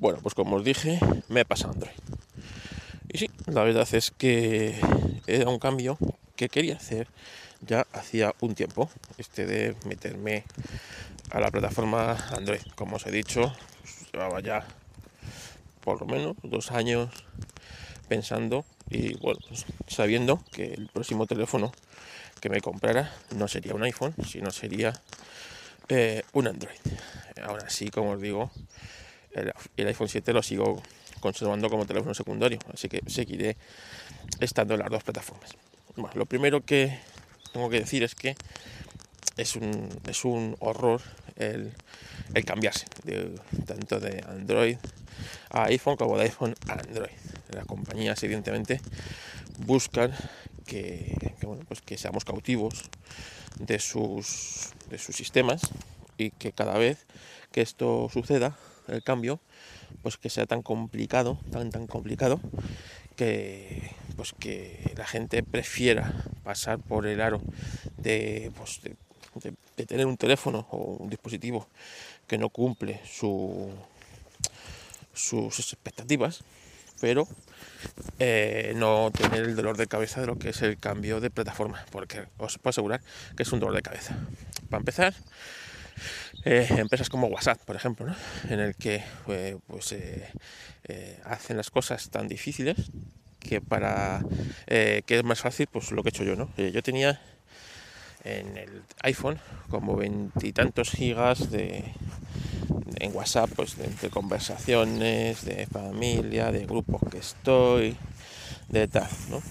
Bueno, pues como os dije, me he pasado Android. Y sí, la verdad es que era un cambio que quería hacer ya hacía un tiempo, este de meterme a la plataforma Android. Como os he dicho, llevaba ya por lo menos dos años pensando y bueno, pues, sabiendo que el próximo teléfono que me comprara no sería un iPhone, sino sería eh, un Android. Ahora sí, como os digo, el, iPhone 7 lo sigo conservando como teléfono secundario, así que seguiré estando en las dos plataformas. Lo primero que tengo que decir es que es un, es un horror el, cambiarse tanto de Android a iPhone como de iPhone a Android. Las compañías evidentemente buscan que, bueno, pues que seamos cautivos de sus, de sus sistemas y que cada vez que esto suceda, el cambio, pues que sea tan complicado, tan tan complicado, que pues que la gente prefiera pasar por el aro de, pues, de, tener un teléfono o un dispositivo que no cumple su, sus expectativas, pero eh, no tener el dolor de cabeza de lo que es el cambio de plataforma, porque os puedo asegurar que es un dolor de cabeza. Para empezar, eh, empresas como WhatsApp, por ejemplo, en el que eh, pues, hacen las cosas tan difíciles que para que es más fácil pues lo que he hecho yo, ¿no? yo tenía en el iPhone como veintitantos gigas de en WhatsApp pues de, conversaciones de familia de grupos que estoy de tal ¿no?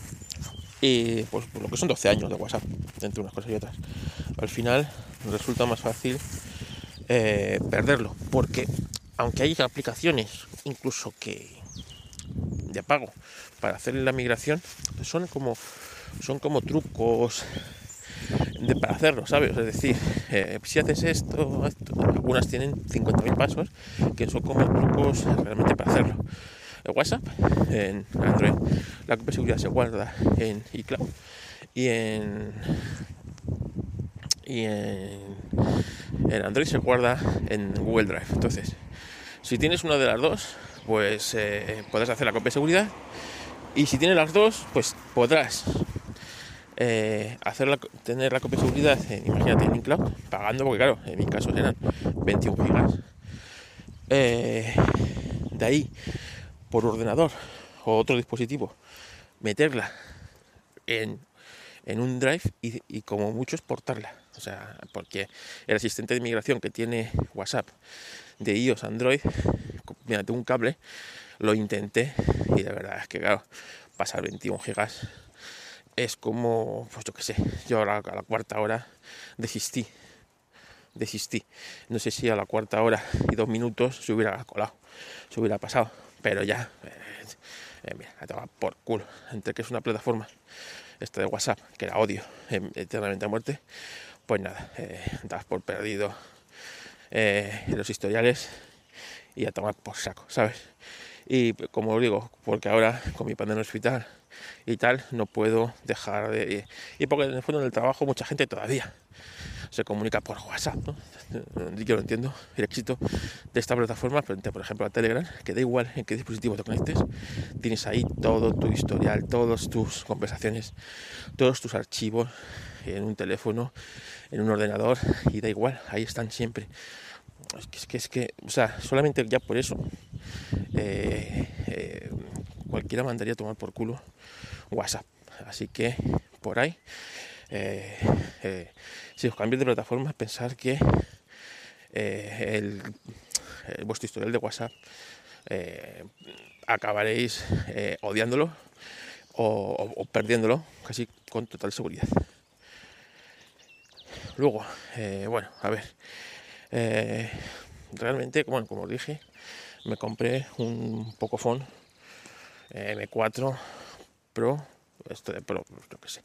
Y pues lo que son 12 años de WhatsApp entre unas cosas y otras al final resulta más fácil eh, perderlo porque aunque hay aplicaciones incluso que de pago para hacer la migración son como son como trucos para hacerlo, ¿sabes? Es decir, eh, si haces esto, algunas tienen 50.000 pasos que son como trucos realmente para hacerlo. WhatsApp en Android, la copia de seguridad se guarda en iCloud y en y en, en Android se guarda en Google Drive. Entonces, si tienes una de las dos, pues eh, podrás hacer la copia de seguridad. Y si tienes las dos, pues podrás eh, tener la copia de seguridad, imagínate en iCloud, pagando, porque claro, en mi caso eran 21 gigas. Eh, de ahí, por ordenador o otro dispositivo, meterla en, un drive y, como mucho exportarla. O sea, porque el asistente de migración que tiene WhatsApp de iOS Android, mediante un cable, lo intenté y de verdad es que claro, pasar 21 gigas es como, pues yo qué sé, yo a la, cuarta hora desistí, desistí. No sé si a la cuarta hora y dos minutos se hubiera colado, se hubiera pasado, pero ya, eh, eh, mira, la por culo, entre que es una plataforma, esta de WhatsApp, que la odio eternamente a muerte, pues nada, eh, das por perdido eh, los historiales y a tomar por saco, ¿sabes? Y como digo, porque ahora con mi padre en el hospital y tal, no puedo dejar de... Y porque en el fondo del trabajo mucha gente todavía se comunica por WhatsApp. Yo lo entiendo, el éxito de esta plataforma frente, por ejemplo, a Telegram, que da igual en qué dispositivo te conectes, tienes ahí todo tu historial, todas tus conversaciones, todos tus archivos en un teléfono, en un ordenador, y da igual, ahí están siempre. Es que, es que, es que o sea, solamente ya por eso eh, eh, cualquiera mandaría tomar por culo WhatsApp. Así que por ahí, eh, eh, si os cambiáis de plataforma, pensar que eh, vuestro historial de WhatsApp acabaréis odiándolo o, perdiéndolo casi con total seguridad. Luego, bueno, a ver, realmente, bueno, como os dije, me compré un Pocophone M4 Pro, esto de Pro, yo que sé,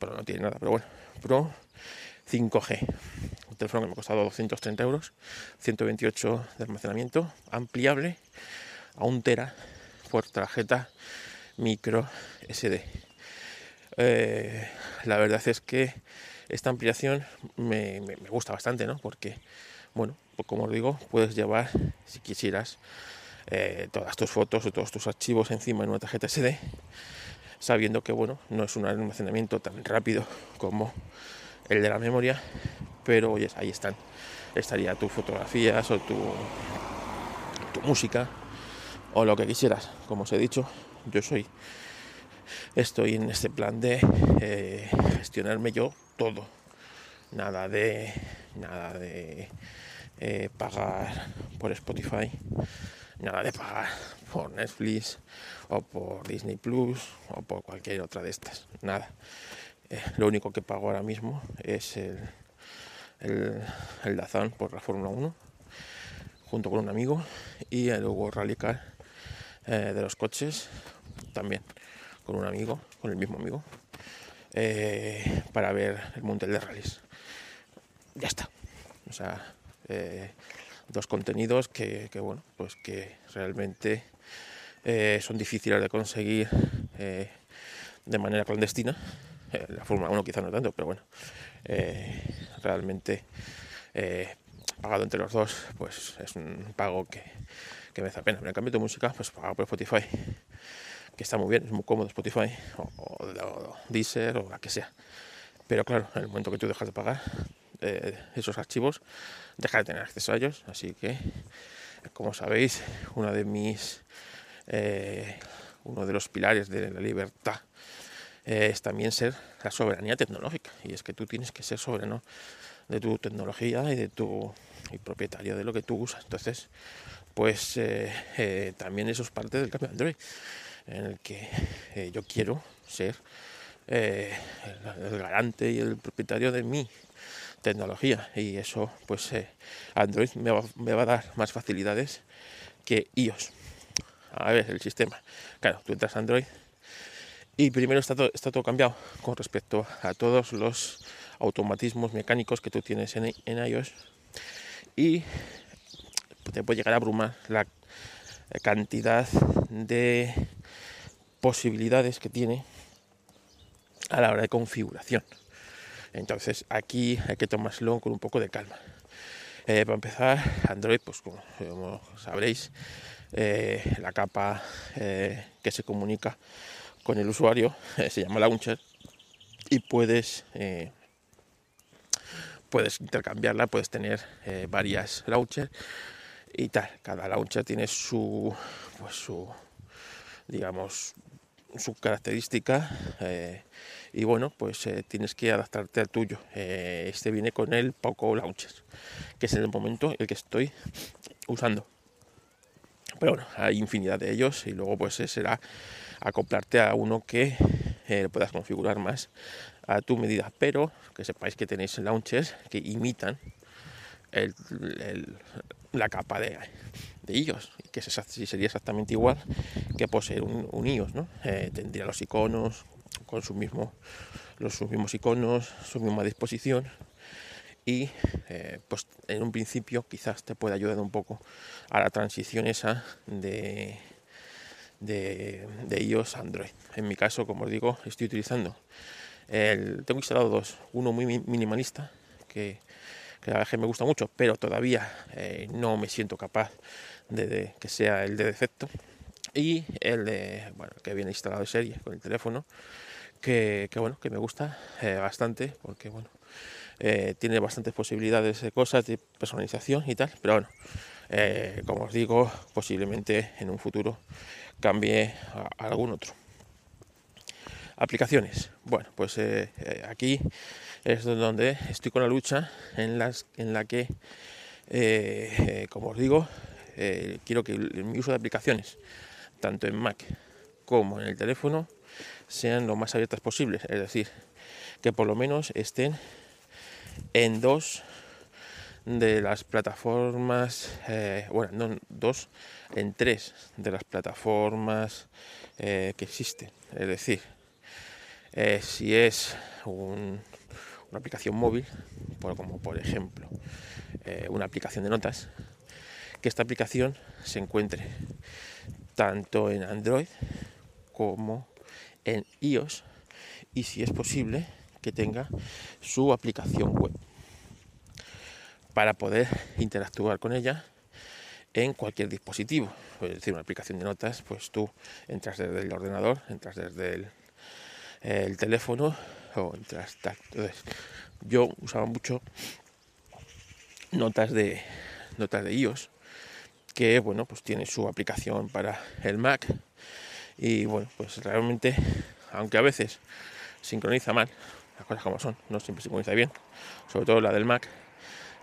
Pro no tiene nada, pero bueno, Pro 5G, un teléfono que me ha costado 230 euros, 128 de almacenamiento, ampliable a un tera por tarjeta micro SD. Eh, la verdad es que esta ampliación me, gusta bastante, ¿no? Porque bueno, pues como os digo, puedes llevar, si quisieras, eh, todas tus fotos o todos tus archivos encima en una tarjeta SD, sabiendo que, bueno, no es un almacenamiento tan rápido como el de la memoria, pero oye, ahí están. Estaría tus fotografías o tu, tu música o lo que quisieras. Como os he dicho, yo soy estoy en este plan de eh, gestionarme yo todo. Nada de nada de eh, pagar por Spotify, nada de pagar por Netflix o por Disney Plus o por cualquier otra de estas. Nada. Eh, lo único que pago ahora mismo es el, el, el Dazón por la Fórmula 1 junto con un amigo y el Hugo Rally Car de los coches también con un amigo, con el mismo amigo, eh, para ver el Mundial de Rallys. Ya está. O sea, eh, dos contenidos que, bueno, pues que realmente eh, son difíciles de conseguir de manera clandestina. la Fórmula 1 quizá no tanto, pero bueno, realmente pagado entre los dos, pues es un pago que, que me hace pena. En cambio de música, pues pago por Spotify que está muy bien, es muy cómodo Spotify o, Deezer o la que sea. Pero claro, en el momento que tú dejas de pagar eh, esos archivos, dejas de tener acceso a ellos. Así que, como sabéis, una de mis, eh, uno de los pilares de la libertad eh, es también ser la soberanía tecnológica. Y es que tú tienes que ser soberano de tu tecnología y de tu propietario de lo que tú usas. Entonces, pues también eso es parte del cambio de Android en el que eh, yo quiero ser eh, el, garante y el propietario de mi tecnología y eso pues eh, Android me va, a dar más facilidades que iOS a ver el sistema claro tú entras a Android y primero está todo, está todo cambiado con respecto a todos los automatismos mecánicos que tú tienes en, en iOS y te puede llegar a abrumar la cantidad de posibilidades que tiene a la hora de configuración. Entonces aquí hay que tomárselo con un poco de calma. Eh, para empezar, Android, pues como, sabréis, eh, la capa eh, que se comunica con el usuario se llama launcher y puedes puedes intercambiarla, puedes tener varias launchers y tal. Cada launcher tiene su pues su digamos su característica eh, y bueno pues eh, tienes que adaptarte al tuyo eh, este viene con el Poco Launcher que es en el momento el que estoy usando pero bueno hay infinidad de ellos y luego pues será acoplarte a uno que puedas configurar más a tu medida pero que sepáis que tenéis launchers que imitan la capa de, de iOS que sería exactamente igual que poseer un, un iOS, ¿no? Eh, tendría los iconos con su mismo, los, sus mismos iconos, su misma disposición y eh, pues en un principio quizás te pueda ayudar un poco a la transición esa de, de, de iOS a Android. En mi caso, como os digo, estoy utilizando el, tengo instalado dos, uno muy minimalista que, que la verdad que me gusta mucho, pero todavía eh, no me siento capaz de, que sea el de defecto y el de bueno que viene instalado de serie con el teléfono que, bueno que me gusta eh, bastante porque bueno eh, tiene bastantes posibilidades de cosas de personalización y tal pero bueno eh, como os digo posiblemente en un futuro cambie a, algún otro. Aplicaciones. Bueno pues aquí es donde estoy con la lucha en las en la que como os digo eh, quiero que mi uso de aplicaciones, tanto en Mac como en el teléfono, sean lo más abiertas posibles. Es decir, que por lo menos estén en dos de las plataformas, eh, bueno, no dos, en tres de las plataformas eh, que existen. Es decir, si es una aplicación móvil, como por ejemplo una aplicación de notas, que esta aplicación se encuentre tanto en Android como en iOS y si es posible que tenga su aplicación web. para poder interactuar con ella en cualquier dispositivo. Es decir, una aplicación de notas, pues tú entras desde el ordenador, entras desde el, teléfono o entras Entonces, yo usaba mucho notas de notas de iOS que bueno pues tiene su aplicación para el Mac y bueno pues realmente aunque a veces sincroniza mal las cosas como son no siempre sincroniza bien sobre todo la del Mac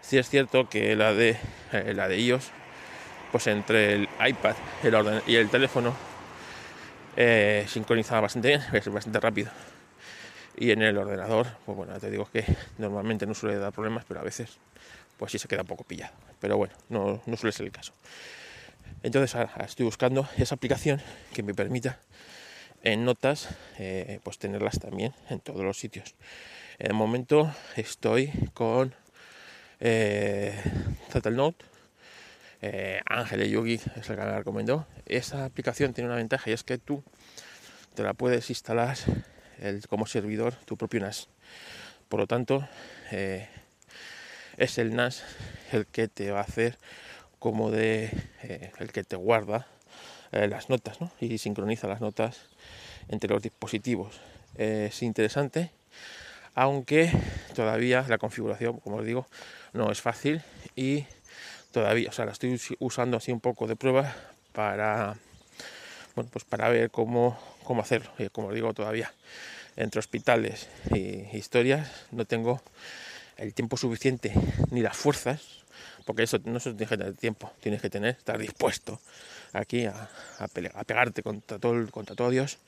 sí es cierto que la de eh, la de iOS pues entre el iPad el orden y el teléfono eh, sincronizaba bastante bien es bastante rápido. Y en el ordenador pues bueno te digo que normalmente no suele dar problemas pero a veces pues sí se queda un poco pillado. Pero bueno no, no suele ser el caso entonces ahora estoy buscando esa aplicación que me permita en notas eh, pues tenerlas también en todos los sitios en el momento estoy con eh, Note eh, Ángel Yogi es el que me recomendó. Esa aplicación tiene una ventaja y es que tú te la puedes instalar como servidor tu propio NAS. Por lo tanto, eh, es el NAS el que te va a hacer como de eh, el que te guarda eh, las notas y sincroniza las notas entre los dispositivos. es interesante, aunque todavía la configuración, como os digo, no es fácil y todavía, o sea, la estoy usando así un poco de prueba para, bueno, pues para ver cómo, cómo hacerlo. Y como digo, todavía entre hospitales y historias no tengo el tiempo suficiente ni las fuerzas, porque eso no se tiene que tener tiempo, tienes que tener, estar dispuesto aquí a, a, pegarte contra todo, contra todo Dios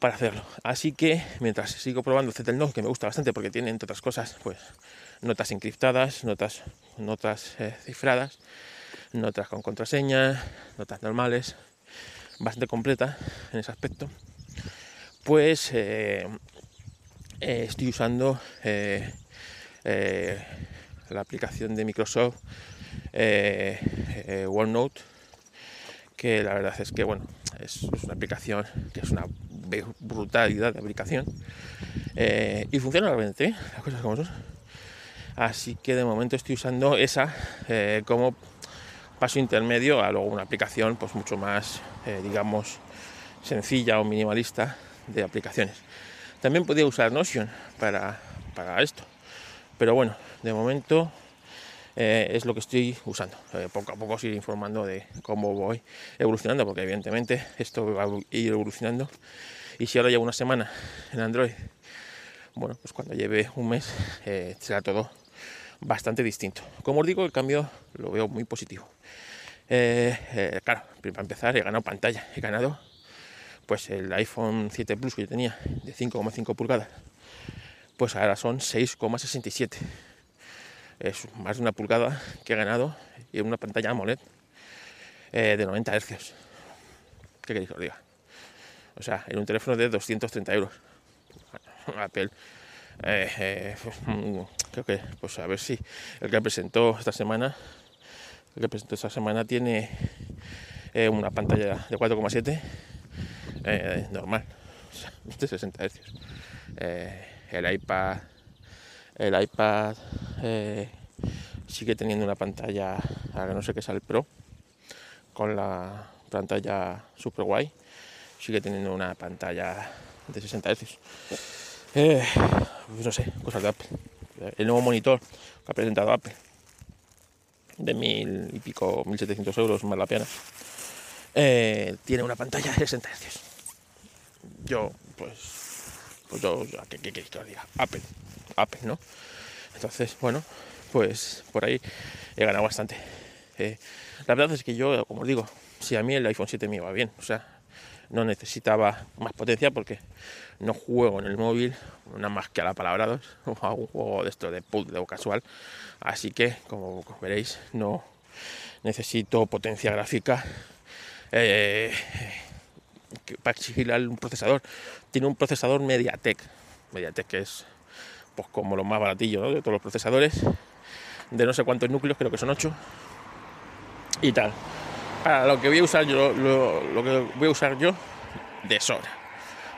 para hacerlo. Así que mientras sigo probando Zettel que me gusta bastante porque tiene entre otras cosas, pues notas encriptadas, notas, notas eh, cifradas, notas con contraseña, notas normales, bastante completa en ese aspecto. Pues eh, eh, estoy usando la aplicación de Microsoft OneNote, que la verdad es que bueno, es, una aplicación que es una brutalidad de aplicación y funciona realmente, las cosas como son Así que de momento estoy usando esa eh, como paso intermedio a luego una aplicación pues mucho más, eh, digamos, sencilla o minimalista de aplicaciones. También podría usar Notion para, esto, pero bueno, de momento eh, es lo que estoy usando. poco a poco os iré informando de cómo voy evolucionando, porque evidentemente esto va a ir evolucionando. Y si ahora llevo una semana en Android, bueno, pues cuando lleve un mes será todo bastante distinto. Como os digo, el cambio lo veo muy positivo. Eh, eh, claro, para empezar, he ganado pantalla. He ganado pues el iPhone 7 Plus que yo tenía de 5,5 pulgadas. Pues ahora son 6,67. Es más de una pulgada que he ganado y una pantalla AMOLED eh, de 90 Hz. ¿Qué queréis que os diga? O sea, en un teléfono de 230 euros. Apple eh, eh, creo que, pues a ver si el que presentó esta semana, el que presentó esta semana tiene una pantalla de 4,7 normal, de 60 Hz. el iPad, el iPad sigue teniendo una pantalla, ahora no sé qué es el Pro, con la pantalla super guay, sigue teniendo una pantalla de 60 Hz. Eh, pues no sé, cosas de Apple. El nuevo monitor que ha presentado Apple, de mil y pico, mil setecientos euros más la pena, eh, tiene una pantalla de 60 Hz. Yo, pues, pues yo, ¿qué, queréis que os? Apple, ¿no? Entonces, bueno, pues por ahí he ganado bastante. Eh, la verdad es que yo, como digo, si a mí el iPhone 7 me iba bien, o sea, no necesitaba más potencia porque no juego en el móvil, nada más que a la palabra 2, o a juego de esto de puzzle o casual. Así que, como veréis, no necesito potencia gráfica eh, para exigirle un procesador. Tiene un procesador MediaTek, MediaTek es pues como lo más baratillo de todos los procesadores, de no sé cuántos núcleos, creo que son 8 y tal. Para lo que voy a usar yo, lo, que voy a usar yo de sobra.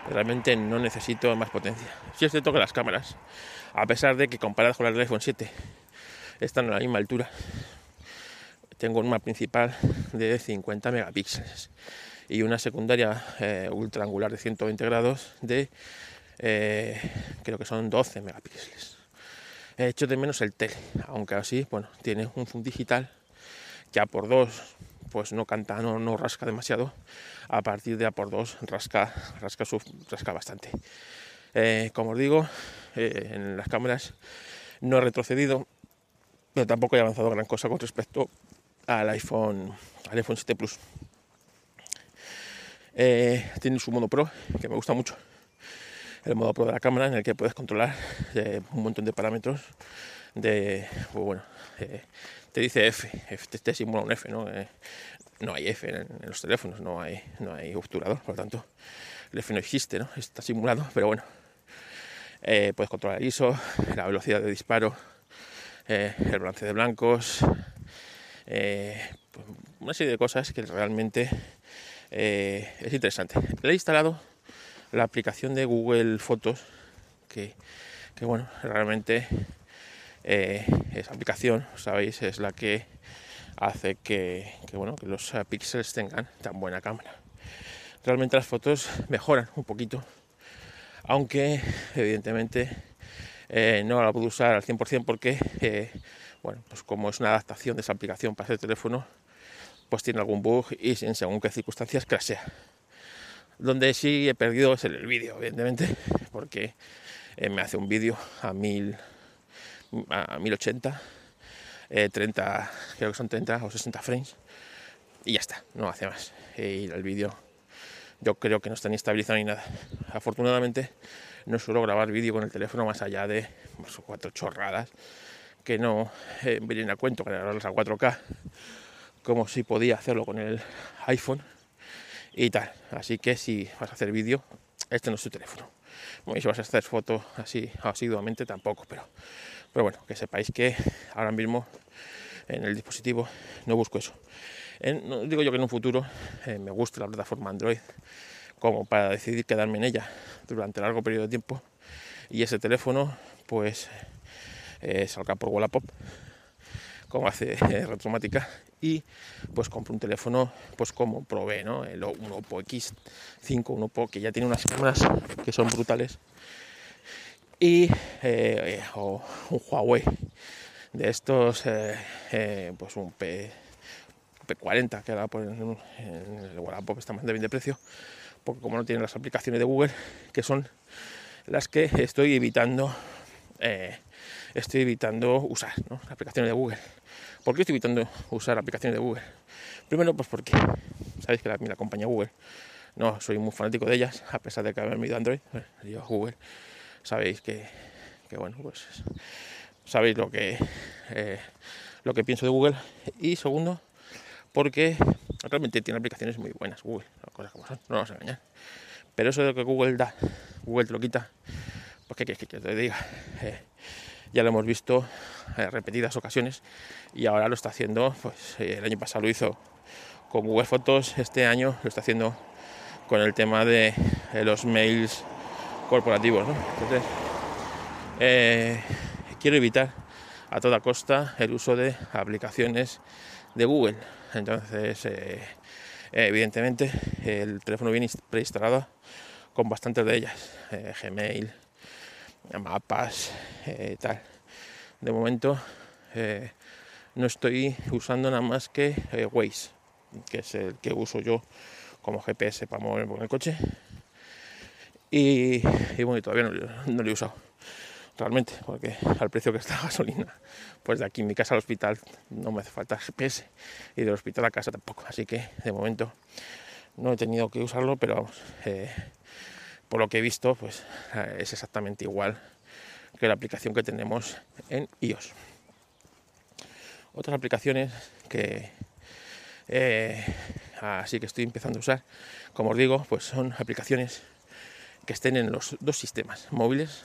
Realmente no necesito más potencia. Si es cierto que las cámaras, a pesar de que comparadas con las del iPhone 7 están a la misma altura. Tengo una principal de 50 megapíxeles y una secundaria eh, ultra angular de 120 grados de eh, creo que son 12 megapíxeles. He hecho de menos el tele, aunque así, bueno, tiene un zoom digital ya por 2 pues no canta, no, no rasca demasiado. A partir de A por 2 rasca, rasca, rasca bastante. Eh, como os digo, eh, en las cámaras no he retrocedido, pero tampoco he avanzado gran cosa con respecto al iPhone, al iPhone 7 Plus. Tiene su modo Pro, que me gusta mucho. El modo Pro de la cámara, en el que puedes controlar un montón de parámetros. De, pues bueno, te dice F, F te, simula un F, ¿no? no hay F en, los teléfonos, no hay, no hay obturador, por lo tanto, el F no existe, ¿no? Está simulado, pero bueno, eh, puedes controlar el ISO, la velocidad de disparo, eh, el balance de blancos, eh, pues, una serie de cosas que realmente es interesante. Le he instalado la aplicación de Google Fotos, que, bueno, realmente esa aplicación, sabéis, es la que hace que, bueno, que los píxeles tengan tan buena cámara. Realmente las fotos mejoran un poquito aunque evidentemente eh, no la puedo usar al 100% porque, eh, bueno, pues como es una adaptación de esa aplicación para ese teléfono, pues tiene algún bug y en según qué circunstancias crashea. Donde sí he perdido es el vídeo, evidentemente, porque eh, me hace un vídeo a, mil, a 1080, 30, creo que son 30 o 60 frames, y ya está, no hace más. Y el vídeo yo creo que no está ni estabilizado ni nada. Afortunadamente no suelo grabar vídeo con el teléfono más allá de pues, cuatro chorradas que no eh, vienen a cuento grabarlas a 4K como si podía hacerlo con el iPhone y tal. Así que si vas a hacer vídeo, este no es tu teléfono. y si vas a hacer fotos así asiduamente tampoco, pero, pero bueno, que sepáis que ahora mismo en el dispositivo no busco eso digo yo que en un futuro eh, me guste la plataforma Android como para decidir quedarme en ella durante largo periodo de tiempo y ese teléfono pues eh, salga por Wallapop como hace eh, Retromática y pues compro un teléfono pues como probé ¿no? el un Oppo X5 un Oppo que ya tiene unas cámaras que son brutales y o un Huawei de estos pues un P P40 que ahora en, el Wallapop está de bien de precio, porque como no tienen las aplicaciones de Google, que son las que estoy evitando, eh, estoy evitando usar, aplicaciones de Google. ¿Por qué estoy evitando usar aplicaciones de Google? Primero, pues porque sabéis que la, compañía Google, no soy muy fanático de ellas, a pesar de que haberme ido Android, yo Google, sabéis que, que, bueno, pues sabéis lo que eh, lo que pienso de Google. Y segundo, porque realmente tiene aplicaciones muy buenas Google, cosas como son, no a engañar. Pero eso de lo que Google da, Google te lo quita, pues qué quieres que te diga. Eh, ya lo hemos visto en repetidas ocasiones y ahora lo está haciendo, pues eh, el año pasado lo hizo con Google Fotos, este año lo está haciendo con el tema de, los mails corporativos. Entonces, eh, quiero evitar a toda costa el uso de aplicaciones de Google. Entonces, eh, evidentemente, el teléfono viene preinstalado con bastantes de ellas, eh, Gmail, mapas, eh, tal. De momento, no estoy usando nada más que Waze, que es el que uso yo como GPS para moverme con el coche. Y, bueno, todavía no lo he usado realmente, porque al precio que está la gasolina, pues de aquí en mi casa al hospital no me hace falta GPS y del hospital a casa tampoco, así que de momento no he tenido que usarlo, pero vamos, eh, por lo que he visto, pues eh, es exactamente igual que la aplicación que tenemos en iOS. Otras aplicaciones que eh, así que estoy empezando a usar, como os digo, pues son aplicaciones que estén en los dos sistemas móviles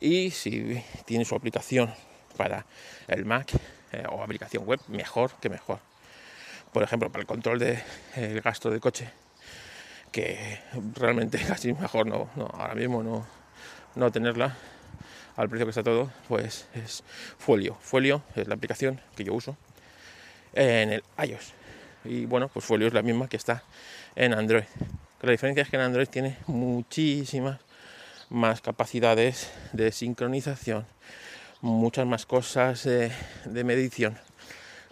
y si tiene su aplicación para el Mac eh, o aplicación web, mejor que mejor. Por ejemplo, para el control del de, gasto de coche, que realmente casi mejor no, ahora mismo no, no tenerla, al precio que está todo, pues es Folio. Folio es la aplicación que yo uso en el iOS. Y bueno, pues Folio es la misma que está en Android. La diferencia es que en Android tiene muchísimas más capacidades de sincronización, muchas más cosas de, medición,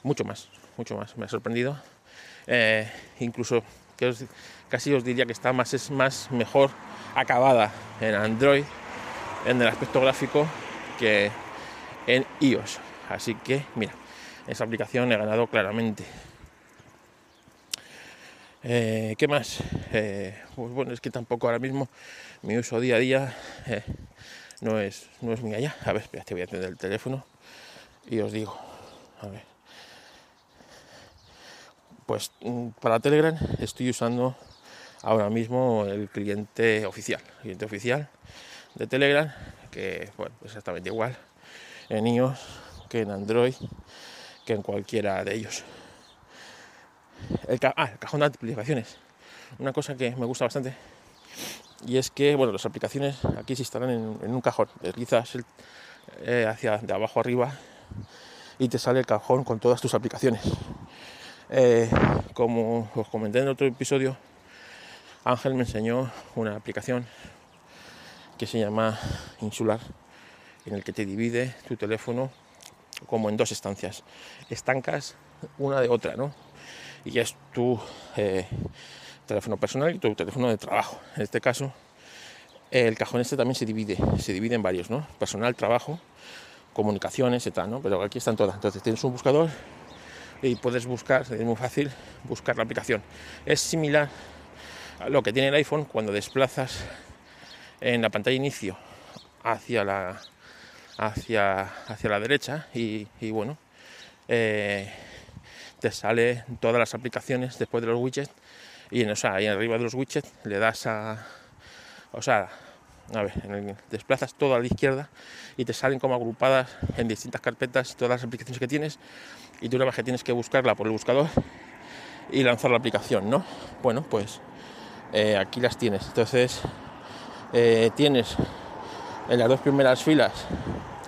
mucho más, mucho más. Me ha sorprendido. Eh, incluso que casi os diría que está más, es más mejor acabada en Android en el aspecto gráfico que en iOS. Así que, mira, esa aplicación he ganado claramente. Eh, ¿Qué más? Eh, pues bueno, es que tampoco ahora mismo mi uso día a día eh, no, es, no es muy allá. A ver, espérate, voy a atender el teléfono y os digo. A ver. Pues mm, para Telegram estoy usando ahora mismo el cliente oficial. El cliente oficial de Telegram, que bueno, exactamente igual en iOS que en Android, que en cualquiera de ellos. El, ah, el cajón de aplicaciones. Una cosa que me gusta bastante y es que bueno, las aplicaciones aquí se instalan en, un cajón. Deslizas eh, hacia de abajo arriba y te sale el cajón con todas tus aplicaciones. Eh, como os comenté en otro episodio, Ángel me enseñó una aplicación que se llama Insular, en el que te divide tu teléfono como en dos estancias, estancas una de otra, ¿no? y es tu eh, teléfono personal y tu teléfono de trabajo. En este caso, el cajón este también se divide, se divide en varios, ¿no? Personal, trabajo, comunicaciones, etc. ¿no? Pero aquí están todas. Entonces tienes un buscador y puedes buscar, es muy fácil buscar la aplicación. Es similar lo que tiene el iPhone cuando desplazas en la pantalla inicio hacia la hacia, hacia la derecha y, bueno eh, te sale todas las aplicaciones después de los widgets y en, o sea, ahí arriba de los widgets le das a o sea a ver, desplazas todo a la izquierda y te salen como agrupadas en distintas carpetas todas las aplicaciones que tienes y tú vez que tienes que buscarla por el buscador y lanzar la aplicación, ¿no? Bueno, pues eh, aquí las tienes. Entonces eh, tienes en las dos primeras filas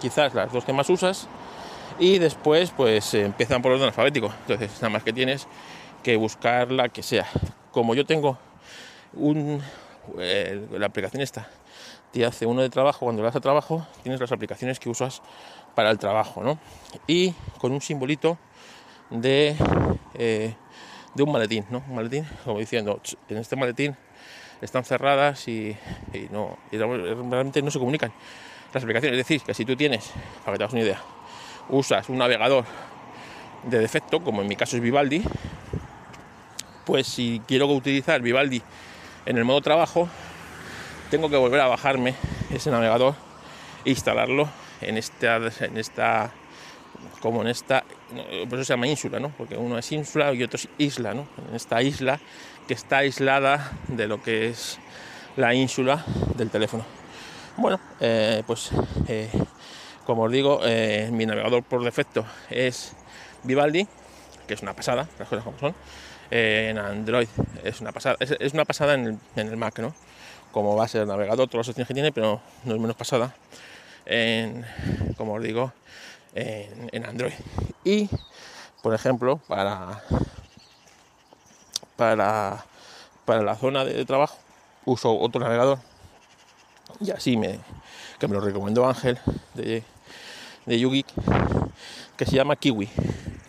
quizás las dos que más usas y después pues empiezan por orden alfabético. Entonces nada más que tienes que buscar la que sea. Como yo tengo un eh, la aplicación esta te hace uno de trabajo, cuando das a trabajo tienes las aplicaciones que usas para el trabajo, ¿no? Y con un simbolito de, eh, de un maletín, ¿no? Un maletín, como diciendo, en este maletín están cerradas y, no, y realmente no se comunican las aplicaciones. Es decir, que si tú tienes, para que te hagas una idea, usas un navegador de defecto, como en mi caso es Vivaldi, pues si quiero utilizar Vivaldi en el modo trabajo, tengo que volver a bajarme ese navegador e instalarlo en esta, en esta como en esta, por eso se llama ínsula, ¿no? Porque uno es ínsula y otro es isla, ¿no? En esta isla que está aislada de lo que es la ínsula del teléfono. Bueno, eh, pues eh, como os digo, eh, mi navegador por defecto es Vivaldi, que es una pasada, las cosas como son. en Android es una pasada, es, una pasada en el, Mac, ¿no? Como va a ser el navegador, todas las opciones que tiene, pero no es menos pasada en, como os digo, en, Android. Y, por ejemplo, para, para, para la zona de trabajo uso otro navegador y así me, que me lo recomendó Ángel de, de Yugi, que se llama Kiwi,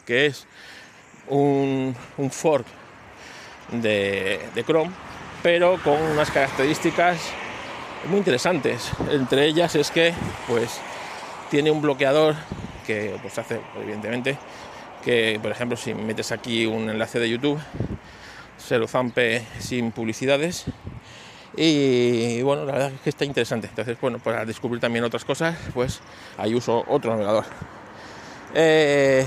que es un, fork de, de Chrome, pero con unas características muy interesantes. Entre ellas es que pues tiene un bloqueador que pues hace evidentemente que por ejemplo si metes aquí un enlace de YouTube se lo zampe sin publicidades y bueno, la verdad es que está interesante. Entonces, bueno, para descubrir también otras cosas, pues ahí uso otro navegador. Eh,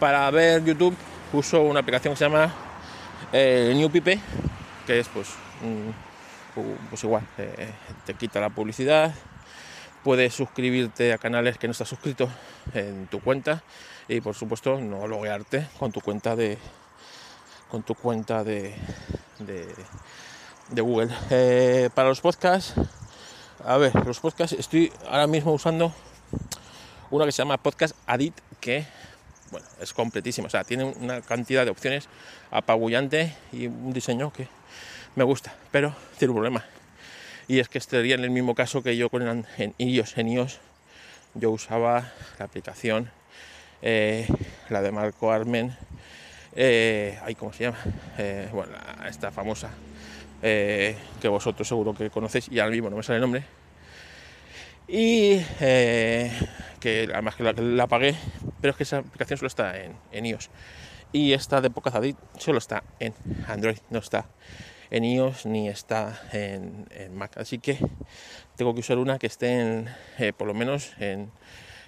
para ver YouTube uso una aplicación que se llama eh, New Pipe, que es pues, pues igual, eh, te quita la publicidad, puedes suscribirte a canales que no estás suscrito en tu cuenta y por supuesto no loguearte con tu cuenta de con tu cuenta de de Google. Eh, para los podcasts A ver, los podcasts, estoy ahora mismo usando una que se llama Podcast Adit, que bueno, es completísima, o sea, tiene una cantidad de opciones apabullante y un diseño que me gusta, pero tiene un problema. Y es que estaría en el mismo caso que yo con en iOS. En iOS yo usaba la aplicación, eh, la de Marco Armen, eh, ¿cómo se llama? Eh, bueno, esta famosa, eh, que vosotros seguro que conocéis y ahora mismo no me sale el nombre. Y que además que la, pagué, pero es que esa aplicación solo está en, iOS. Y esta de Podcast solo está en Android, no está en iOS ni está en, Mac. Así que tengo que usar una que esté en, por lo menos en,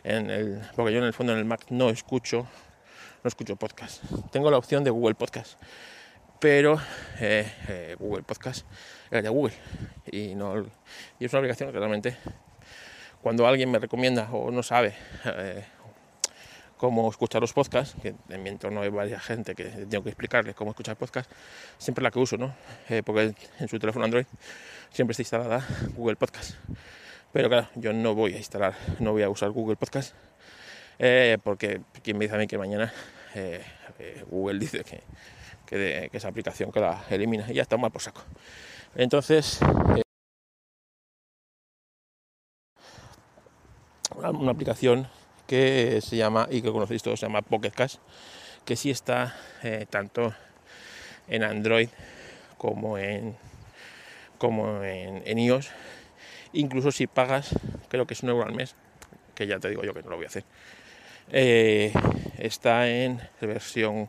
en el, porque yo en el fondo en el Mac no escucho no escucho podcast. Tengo la opción de Google Podcast, pero eh, eh, Google Podcast es de Google y, no, y es una aplicación que realmente cuando alguien me recomienda o no sabe eh, cómo escuchar los podcasts, que en mi entorno hay varias gente que tengo que explicarles cómo escuchar podcasts, siempre la que uso, ¿no? porque en su teléfono Android siempre está instalada Google Podcast. Pero claro, yo no voy a instalar, no voy a usar Google Podcast, porque quien me dice a mí que mañana eh, eh, Google dice que, que, esa aplicación que la elimina y ya está mal por saco. Entonces, eh, una, aplicación que se llama, y que conocéis todos, se llama Pocket Cash, que sí está tanto en Android como en, como en, iOS. Incluso si pagas, creo que es un euro al mes, que ya te digo yo que no lo voy a hacer eh, está en versión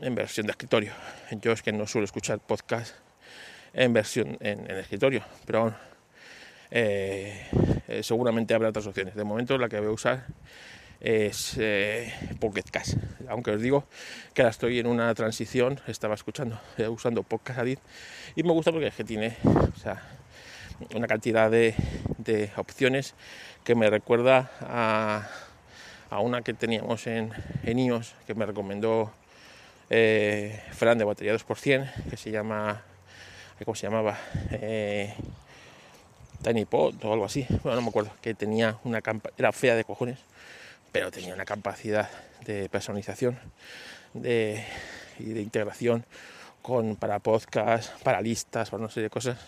en versión de escritorio. Yo es que no suelo escuchar podcast en versión en, escritorio, pero eh, eh, seguramente habrá otras opciones. De momento la que voy a usar es Pocket Cast. Aunque os digo que ahora estoy en una transición, estaba escuchando, usando Podcast Adit y me gusta porque es que tiene una cantidad de, opciones que me recuerda a a una que teníamos en, en iOS que me recomendó eh, Fran de batería 2%, que se llama, ¿cómo se llamaba? Tiny Pod o algo así, bueno, no me acuerdo, que tenía una era fea de cojones, pero tenía una capacidad de personalización de, y de integración con para podcast, para listas, para no sé de cosas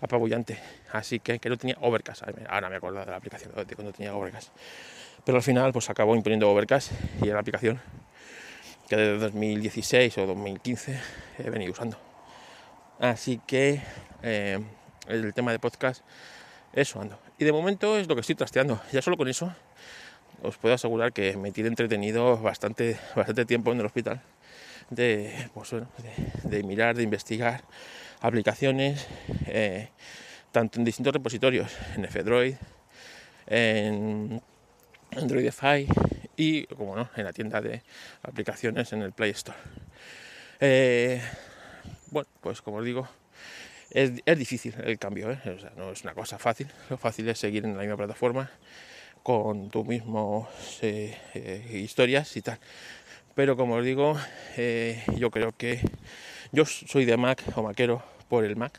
apabullante. Así que que no tenía Overcast. Ahora me acuerdo de la aplicación de cuando tenía Overcast pero al final pues acabó imponiendo Overcast y era la aplicación que desde 2016 o 2015 he venido usando. Así que eh, el tema de podcast, eso ando. Y de momento es lo que estoy trasteando. Ya solo con eso os puedo asegurar que me tiene entretenido bastante, bastante tiempo en el hospital de, pues de, mirar, de investigar aplicaciones, eh, tanto en distintos repositorios, en F-Droid, en Androidify y, como no, en la tienda de aplicaciones en el Play Store. Eh, bueno, pues como os digo, es, difícil el cambio, ¿eh? no es una cosa fácil. Lo fácil es seguir en la misma plataforma con tu mismo eh, historias y tal. Pero como os digo, yo creo que yo soy de Mac o maquero por el Mac.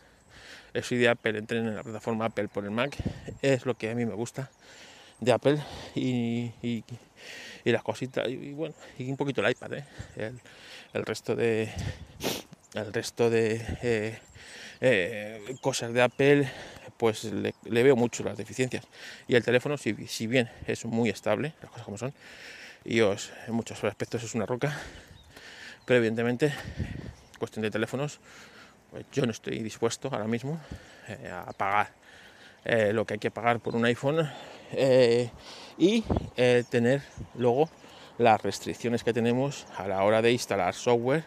Soy de Apple, entré en la plataforma Apple por el Mac. Es lo que a mí me gusta de Apple y, las cositas y, bueno y un poquito el iPad ¿eh? el, resto de el resto de eh, eh, cosas de Apple pues le, veo mucho las deficiencias y el teléfono si, si, bien es muy estable las cosas como son y os, en muchos aspectos es una roca pero evidentemente cuestión de teléfonos pues yo no estoy dispuesto ahora mismo a pagar lo que hay que pagar por un iPhone eh, y eh, tener luego las restricciones que tenemos a la hora de instalar software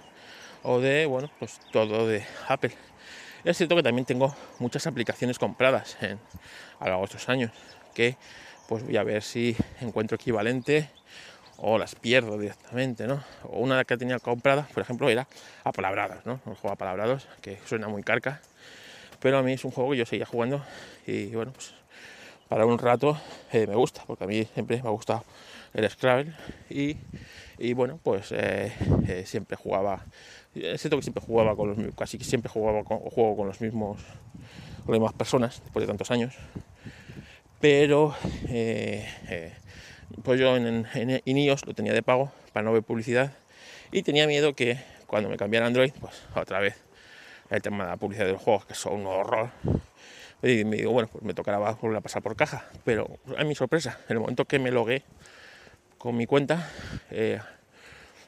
o de, bueno, pues todo de Apple. Es cierto que también tengo muchas aplicaciones compradas en, a lo largo de estos años que pues voy a ver si encuentro equivalente o las pierdo directamente, ¿no? O una que tenía comprada, por ejemplo, era Apalabrados, ¿no? Un juego Apalabrados que suena muy carca, pero a mí es un juego que yo seguía jugando y bueno, pues para un rato eh, me gusta, porque a mí siempre me ha gustado el Scrabble y, bueno, pues eh, eh, siempre jugaba Es cierto que siempre jugaba con los casi siempre jugaba con, juego con los mismos con las mismas personas después de tantos años. Pero eh, eh, pues yo en, en, iOS lo tenía de pago para no ver publicidad y tenía miedo que cuando me cambiara Android, pues otra vez el tema de la publicidad de los juegos, que son un horror. Y me digo, bueno, pues me tocará volver a pasar por caja. Pero a mi sorpresa, en el momento que me logué con mi cuenta, eh,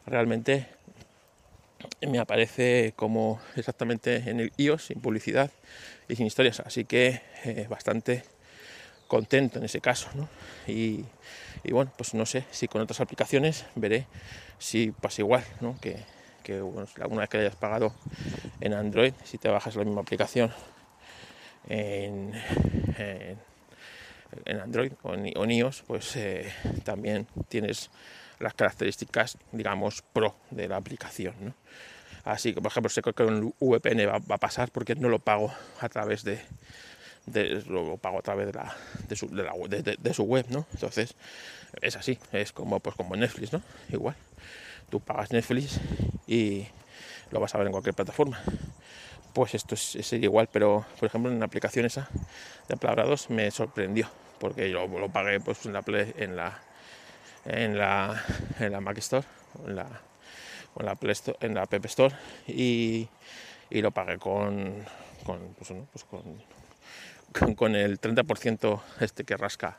realmente me aparece como exactamente en el iOS, sin publicidad y sin historias. Así que eh, bastante contento en ese caso. Y, bueno, pues no sé si con otras aplicaciones veré si pasa igual, que, que una vez que hayas pagado en Android, si te bajas la misma aplicación en, en, Android o en, iOS, pues eh, también tienes las características, digamos, pro de la aplicación. ¿no? Así que, por ejemplo, sé que con VPN va, va, a pasar porque no lo pago a través de, de lo pago a través de, la, de, su, de, la, de, su web, ¿no? Entonces, es así, es como, pues, como Netflix, ¿no? Igual, tú pagas Netflix y lo vas a ver en cualquier plataforma. Pues esto es, sería igual, pero por ejemplo en la aplicación esa de Palabrados me sorprendió, porque yo lo pagué pues en la en la en la, en la Mac Store, en la, en la, Play Store, y, y lo pagué con, con, pues, pues con, con, el 30% este que rasca,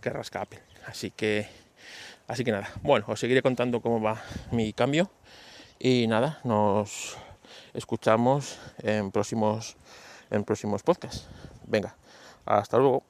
que rasca Apple. Así que, así que nada, bueno, os seguiré contando cómo va mi cambio y nada, nos escuchamos en próximos, en próximos podcasts. Venga, hasta luego.